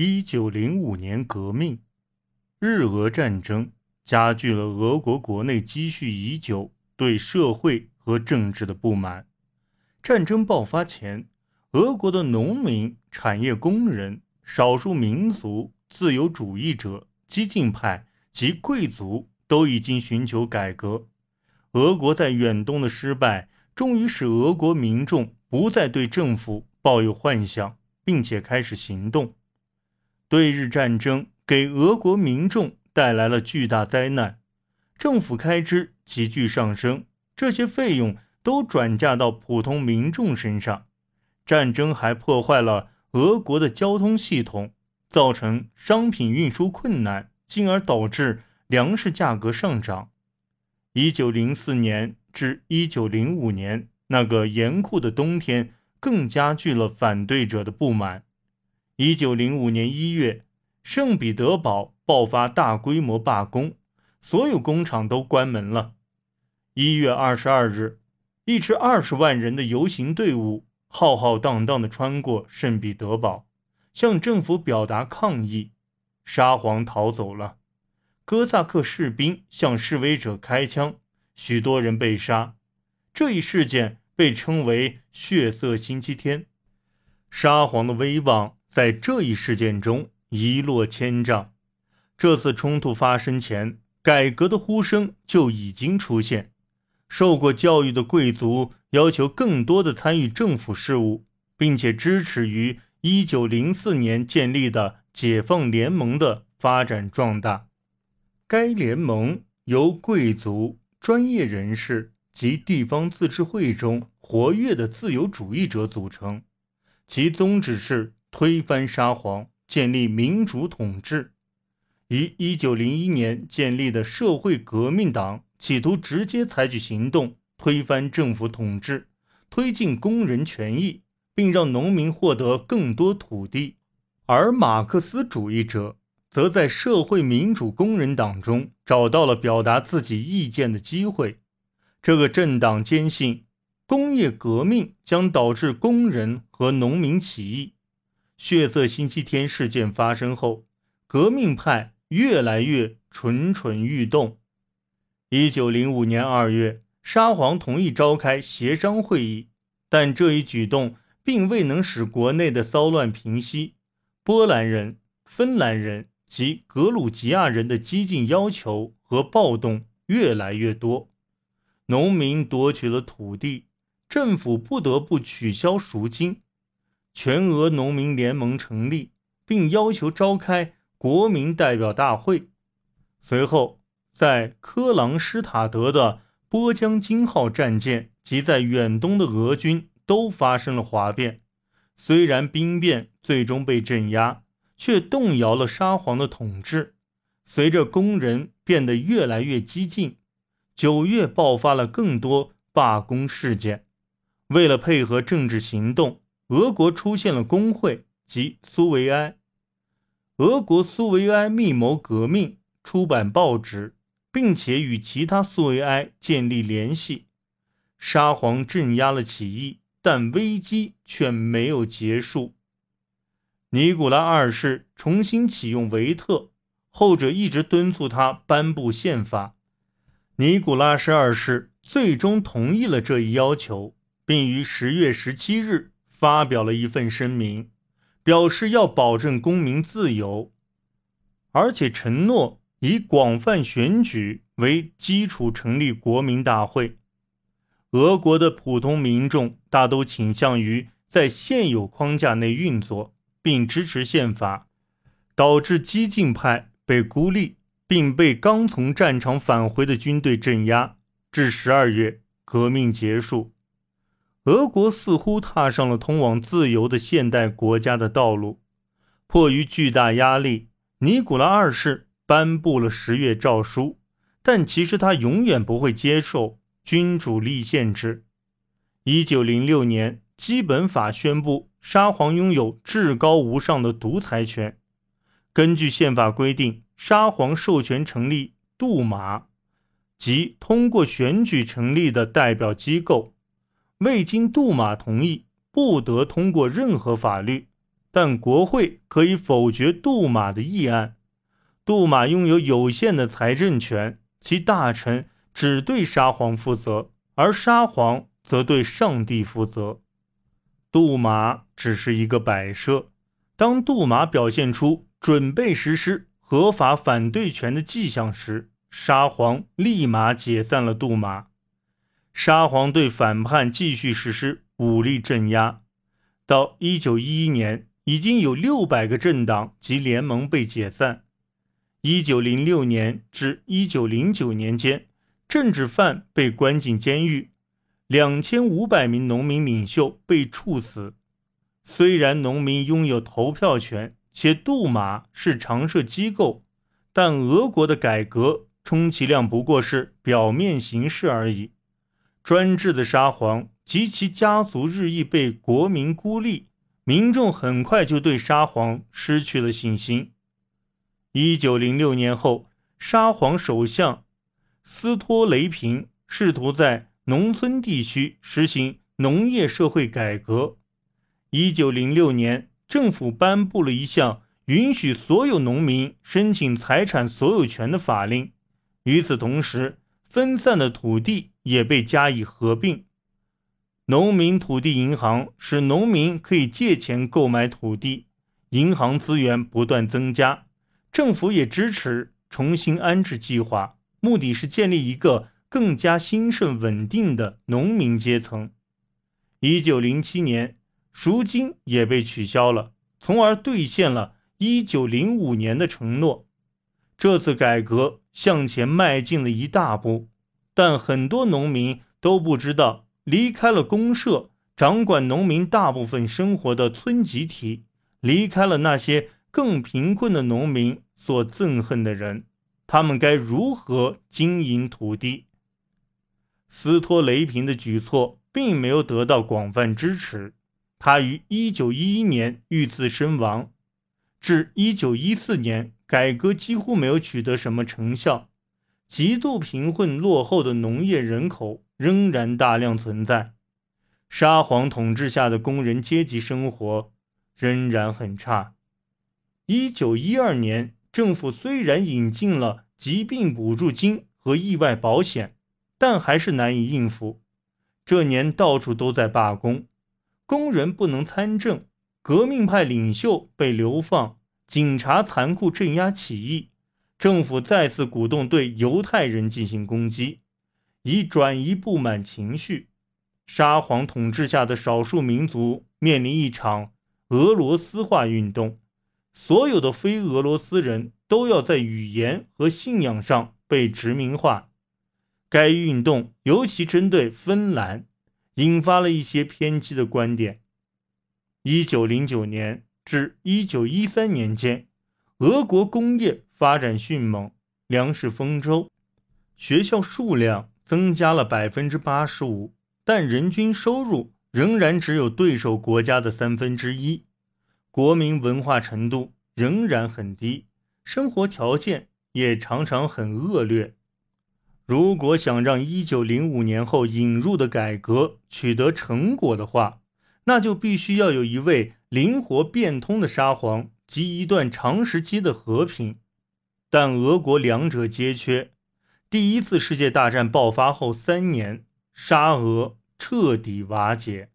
一九零五年革命，日俄战争加剧了俄国国内积蓄已久对社会和政治的不满。战争爆发前，俄国的农民、产业工人、少数民族、自由主义者、激进派及贵族都已经寻求改革。俄国在远东的失败，终于使俄国民众不再对政府抱有幻想，并且开始行动。对日战争给俄国民众带来了巨大灾难，政府开支急剧上升，这些费用都转嫁到普通民众身上。战争还破坏了俄国的交通系统，造成商品运输困难，进而导致粮食价格上涨。一九零四年至一九零五年那个严酷的冬天，更加剧了反对者的不满。一九零五年一月，圣彼得堡爆发大规模罢工，所有工厂都关门了。一月二十二日，一支二十万人的游行队伍。浩浩荡荡地穿过圣彼得堡，向政府表达抗议。沙皇逃走了，哥萨克士兵向示威者开枪，许多人被杀。这一事件被称为“血色星期天”。沙皇的威望在这一事件中一落千丈。这次冲突发生前，改革的呼声就已经出现。受过教育的贵族要求更多的参与政府事务，并且支持于1904年建立的解放联盟的发展壮大。该联盟由贵族、专业人士及地方自治会中活跃的自由主义者组成，其宗旨是推翻沙皇，建立民主统治。于1901年建立的社会革命党。企图直接采取行动推翻政府统治，推进工人权益，并让农民获得更多土地；而马克思主义者则在社会民主工人党中找到了表达自己意见的机会。这个政党坚信，工业革命将导致工人和农民起义。血色星期天事件发生后，革命派越来越蠢蠢欲动。一九零五年二月，沙皇同意召开协商会议，但这一举动并未能使国内的骚乱平息。波兰人、芬兰人及格鲁吉亚人的激进要求和暴动越来越多，农民夺取了土地，政府不得不取消赎金。全俄农民联盟成立，并要求召开国民代表大会。随后。在科朗施塔德的波江金号战舰及在远东的俄军都发生了哗变。虽然兵变最终被镇压，却动摇了沙皇的统治。随着工人变得越来越激进，九月爆发了更多罢工事件。为了配合政治行动，俄国出现了工会及苏维埃。俄国苏维埃密谋革命，出版报纸。并且与其他苏维埃建立联系，沙皇镇压了起义，但危机却没有结束。尼古拉二世重新启用维特，后者一直敦促他颁布宪法。尼古拉十二世最终同意了这一要求，并于十月十七日发表了一份声明，表示要保证公民自由，而且承诺。以广泛选举为基础成立国民大会。俄国的普通民众大都倾向于在现有框架内运作，并支持宪法，导致激进派被孤立，并被刚从战场返回的军队镇压。至十二月，革命结束，俄国似乎踏上了通往自由的现代国家的道路。迫于巨大压力，尼古拉二世。颁布了十月诏书，但其实他永远不会接受君主立宪制。一九零六年，基本法宣布沙皇拥有至高无上的独裁权。根据宪法规定，沙皇授权成立杜马，即通过选举成立的代表机构，未经杜马同意，不得通过任何法律。但国会可以否决杜马的议案。杜马拥有有限的财政权，其大臣只对沙皇负责，而沙皇则对上帝负责。杜马只是一个摆设。当杜马表现出准备实施合法反对权的迹象时，沙皇立马解散了杜马。沙皇对反叛继续实施武力镇压。到一九一一年，已经有六百个政党及联盟被解散。一九零六年至一九零九年间，政治犯被关进监狱，两千五百名农民领袖被处死。虽然农民拥有投票权，且杜马是常设机构，但俄国的改革充其量不过是表面形式而已。专制的沙皇及其家族日益被国民孤立，民众很快就对沙皇失去了信心。一九零六年后，沙皇首相斯托雷平试图在农村地区实行农业社会改革。一九零六年，政府颁布了一项允许所有农民申请财产所有权的法令。与此同时，分散的土地也被加以合并。农民土地银行使农民可以借钱购买土地，银行资源不断增加。政府也支持重新安置计划，目的是建立一个更加兴盛稳定的农民阶层。一九零七年。赎金也被取消了，从而兑现了1905年的承诺。这次改革向前迈进了一大步，但很多农民都不知道，离开了公社掌管农民大部分生活的村集体，离开了那些更贫困的农民所憎恨的人，他们该如何经营土地？斯托雷平的举措并没有得到广泛支持。他于一九一一年遇刺身亡，至一九一四年，改革几乎没有取得什么成效。极度贫困落后的农业人口仍然大量存在，沙皇统治下的工人阶级生活仍然很差。一九一二年，政府虽然引进了疾病补助金和意外保险，但还是难以应付。这年到处都在罢工。工人不能参政，革命派领袖被流放，警察残酷镇压起义，政府再次鼓动对犹太人进行攻击，以转移不满情绪。沙皇统治下的少数民族面临一场俄罗斯化运动，所有的非俄罗斯人都要在语言和信仰上被殖民化。该运动尤其针对芬兰。引发了一些偏激的观点。一九零九年至一九一三年间，俄国工业发展迅猛，粮食丰收，学校数量增加了百分之八十五，但人均收入仍然只有对手国家的三分之一，国民文化程度仍然很低，生活条件也常常很恶劣。如果想让一九零五年后引入的改革取得成果的话，那就必须要有一位灵活变通的沙皇及一段长时期的和平。但俄国两者皆缺。第一次世界大战爆发后三年，沙俄彻底瓦解。